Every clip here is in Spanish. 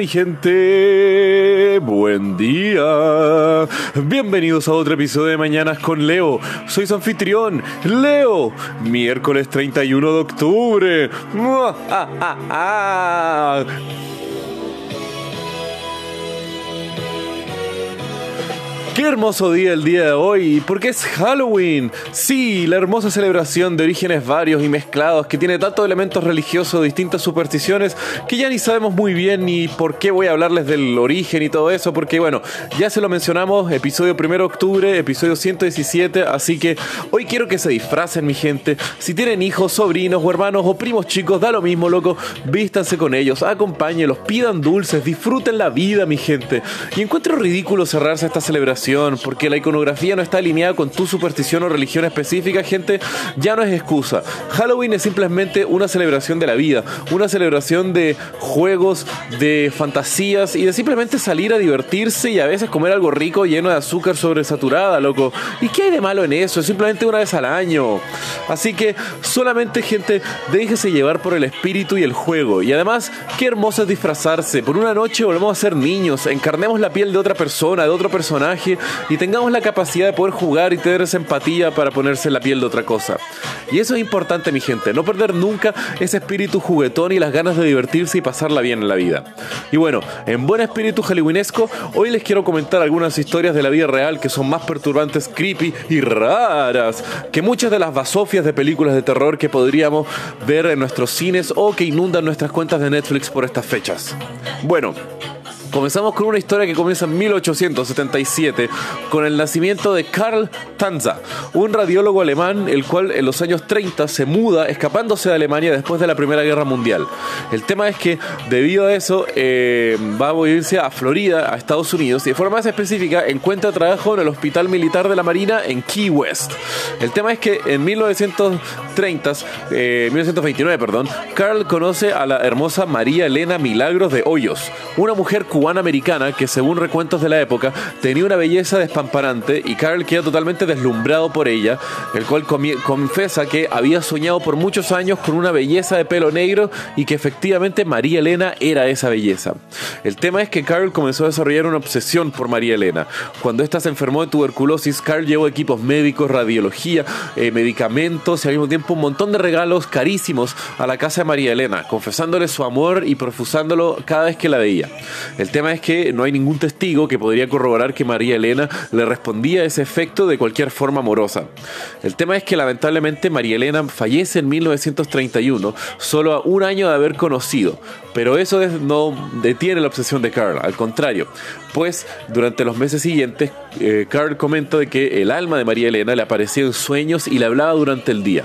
mi gente, buen día. Bienvenidos a otro episodio de Mañanas con Leo. Soy su anfitrión, Leo. Miércoles 31 de octubre. Ah, ah, ah. Qué hermoso día el día de hoy, porque es Halloween. Sí, la hermosa celebración de orígenes varios y mezclados que tiene tantos elementos religiosos, distintas supersticiones, que ya ni sabemos muy bien ni por qué voy a hablarles del origen y todo eso, porque bueno, ya se lo mencionamos, episodio 1 de octubre, episodio 117, así que hoy quiero que se disfracen mi gente. Si tienen hijos, sobrinos o hermanos o primos chicos, da lo mismo, loco, vístanse con ellos, acompáñenlos, pidan dulces, disfruten la vida, mi gente. Y encuentro ridículo cerrarse esta celebración porque la iconografía no está alineada con tu superstición o religión específica, gente, ya no es excusa. Halloween es simplemente una celebración de la vida, una celebración de juegos, de fantasías y de simplemente salir a divertirse y a veces comer algo rico lleno de azúcar sobresaturada, loco. ¿Y qué hay de malo en eso? Es simplemente una vez al año. Así que solamente, gente, déjese llevar por el espíritu y el juego. Y además, qué hermoso es disfrazarse. Por una noche volvemos a ser niños, encarnemos la piel de otra persona, de otro personaje y tengamos la capacidad de poder jugar y tener esa empatía para ponerse la piel de otra cosa. Y eso es importante, mi gente, no perder nunca ese espíritu juguetón y las ganas de divertirse y pasarla bien en la vida. Y bueno, en buen espíritu halloweenesco, hoy les quiero comentar algunas historias de la vida real que son más perturbantes, creepy y raras que muchas de las basofias de películas de terror que podríamos ver en nuestros cines o que inundan nuestras cuentas de Netflix por estas fechas. Bueno, Comenzamos con una historia que comienza en 1877 con el nacimiento de Karl Tanza, un radiólogo alemán el cual en los años 30 se muda escapándose de Alemania después de la Primera Guerra Mundial. El tema es que debido a eso eh, va a irse a Florida, a Estados Unidos y de forma más específica encuentra trabajo en el Hospital Militar de la Marina en Key West. El tema es que en 1930, 1929, eh, perdón, Carl conoce a la hermosa María Elena Milagros de Hoyos, una mujer cubana cubana-americana que según recuentos de la época tenía una belleza despamparante y Carl queda totalmente deslumbrado por ella, el cual confesa que había soñado por muchos años con una belleza de pelo negro y que efectivamente María Elena era esa belleza. El tema es que Carl comenzó a desarrollar una obsesión por María Elena. Cuando ésta se enfermó de tuberculosis, Carl llevó equipos médicos, radiología, eh, medicamentos y al mismo tiempo un montón de regalos carísimos a la casa de María Elena, confesándole su amor y profusándolo cada vez que la veía. El tema es que no hay ningún testigo que podría corroborar que María Elena le respondía a ese efecto de cualquier forma amorosa. El tema es que lamentablemente María Elena fallece en 1931, solo a un año de haber conocido, pero eso no detiene la obsesión de Carl, al contrario, pues durante los meses siguientes eh, Carl comenta de que el alma de María Elena le aparecía en sueños y le hablaba durante el día.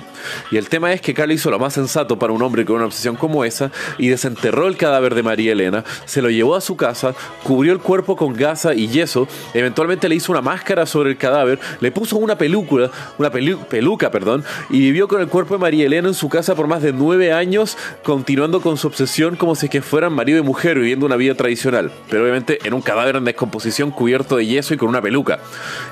Y el tema es que Carl hizo lo más sensato para un hombre con una obsesión como esa y desenterró el cadáver de María Elena, se lo llevó a su casa, cubrió el cuerpo con gasa y yeso, eventualmente le hizo una máscara sobre el cadáver, le puso una película, una peluca, perdón, y vivió con el cuerpo de María Elena en su casa por más de nueve años, continuando con su obsesión como si que fueran marido y mujer viviendo una vida tradicional, pero obviamente en un cadáver en descomposición cubierto de yeso y con una peluca.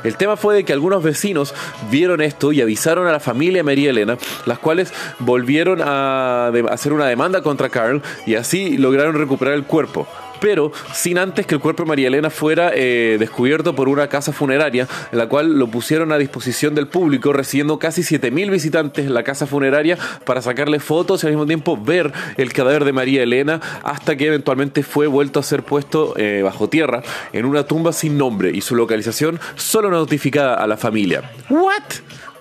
El tema fue de que algunos vecinos vieron esto y avisaron a la familia María Elena, las cuales volvieron a hacer una demanda contra Carl y así lograron recuperar el cuerpo pero sin antes que el cuerpo de María Elena fuera eh, descubierto por una casa funeraria, la cual lo pusieron a disposición del público, recibiendo casi 7.000 visitantes en la casa funeraria para sacarle fotos y al mismo tiempo ver el cadáver de María Elena, hasta que eventualmente fue vuelto a ser puesto eh, bajo tierra en una tumba sin nombre y su localización solo notificada a la familia. ¿What?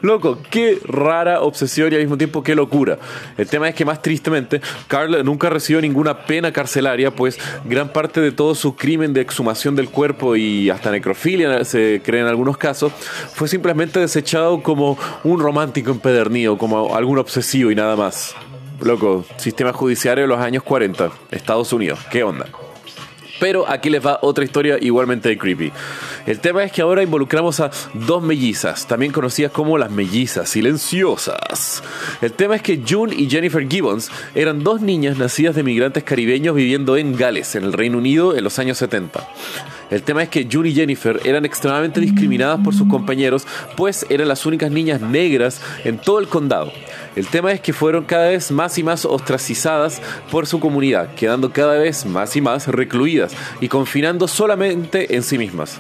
Loco, qué rara obsesión y al mismo tiempo qué locura. El tema es que más tristemente, Carl nunca recibió ninguna pena carcelaria, pues gran parte de todo su crimen de exhumación del cuerpo y hasta necrofilia, se cree en algunos casos, fue simplemente desechado como un romántico empedernido, como algún obsesivo y nada más. Loco, sistema judiciario de los años 40, Estados Unidos, ¿qué onda? Pero aquí les va otra historia igualmente creepy. El tema es que ahora involucramos a dos mellizas, también conocidas como las mellizas silenciosas. El tema es que June y Jennifer Gibbons eran dos niñas nacidas de migrantes caribeños viviendo en Gales, en el Reino Unido, en los años 70. El tema es que June y Jennifer eran extremadamente discriminadas por sus compañeros, pues eran las únicas niñas negras en todo el condado. El tema es que fueron cada vez más y más ostracizadas por su comunidad, quedando cada vez más y más recluidas y confinando solamente en sí mismas.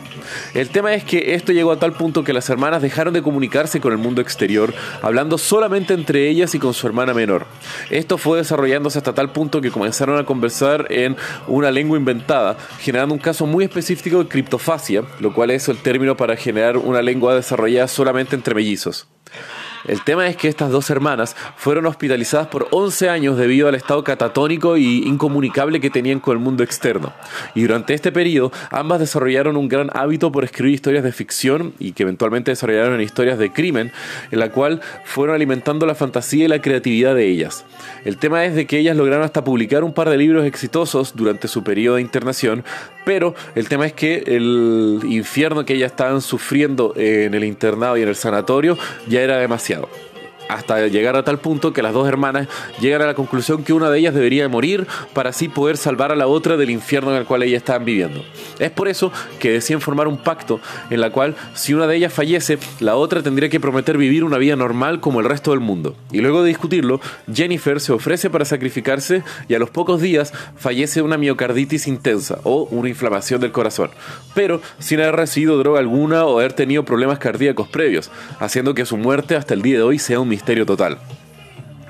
El tema es que esto llegó a tal punto que las hermanas dejaron de comunicarse con el mundo exterior, hablando solamente entre ellas y con su hermana menor. Esto fue desarrollándose hasta tal punto que comenzaron a conversar en una lengua inventada, generando un caso muy específico de criptofasia, lo cual es el término para generar una lengua desarrollada solamente entre mellizos. El tema es que estas dos hermanas fueron hospitalizadas por 11 años debido al estado catatónico y incomunicable que tenían con el mundo externo. Y durante este periodo, ambas desarrollaron un gran hábito por escribir historias de ficción y que eventualmente desarrollaron historias de crimen, en la cual fueron alimentando la fantasía y la creatividad de ellas. El tema es de que ellas lograron hasta publicar un par de libros exitosos durante su periodo de internación, pero el tema es que el infierno que ellas estaban sufriendo en el internado y en el sanatorio ya era demasiado Tokyo. Hasta llegar a tal punto que las dos hermanas llegan a la conclusión que una de ellas debería morir para así poder salvar a la otra del infierno en el cual ellas estaban viviendo. Es por eso que deciden formar un pacto en la cual si una de ellas fallece, la otra tendría que prometer vivir una vida normal como el resto del mundo. Y luego de discutirlo, Jennifer se ofrece para sacrificarse y a los pocos días fallece una miocarditis intensa o una inflamación del corazón, pero sin haber recibido droga alguna o haber tenido problemas cardíacos previos, haciendo que su muerte hasta el día de hoy sea un misterio total.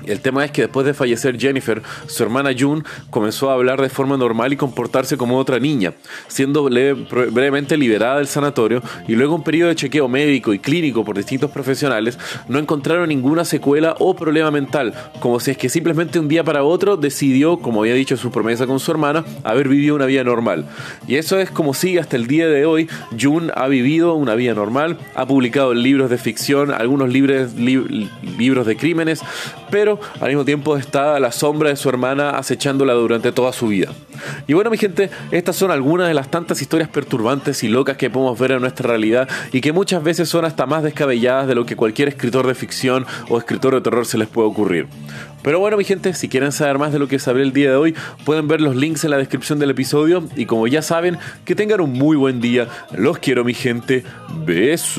El tema es que después de fallecer Jennifer, su hermana June comenzó a hablar de forma normal y comportarse como otra niña, siendo brevemente liberada del sanatorio y luego un periodo de chequeo médico y clínico por distintos profesionales, no encontraron ninguna secuela o problema mental, como si es que simplemente un día para otro decidió, como había dicho su promesa con su hermana, haber vivido una vida normal. Y eso es como si hasta el día de hoy June ha vivido una vida normal, ha publicado libros de ficción, algunos libros de crímenes, pero al mismo tiempo está la sombra de su hermana acechándola durante toda su vida. Y bueno, mi gente, estas son algunas de las tantas historias perturbantes y locas que podemos ver en nuestra realidad y que muchas veces son hasta más descabelladas de lo que cualquier escritor de ficción o escritor de terror se les puede ocurrir. Pero bueno, mi gente, si quieren saber más de lo que sabré el día de hoy, pueden ver los links en la descripción del episodio. Y como ya saben, que tengan un muy buen día. Los quiero, mi gente. Besos.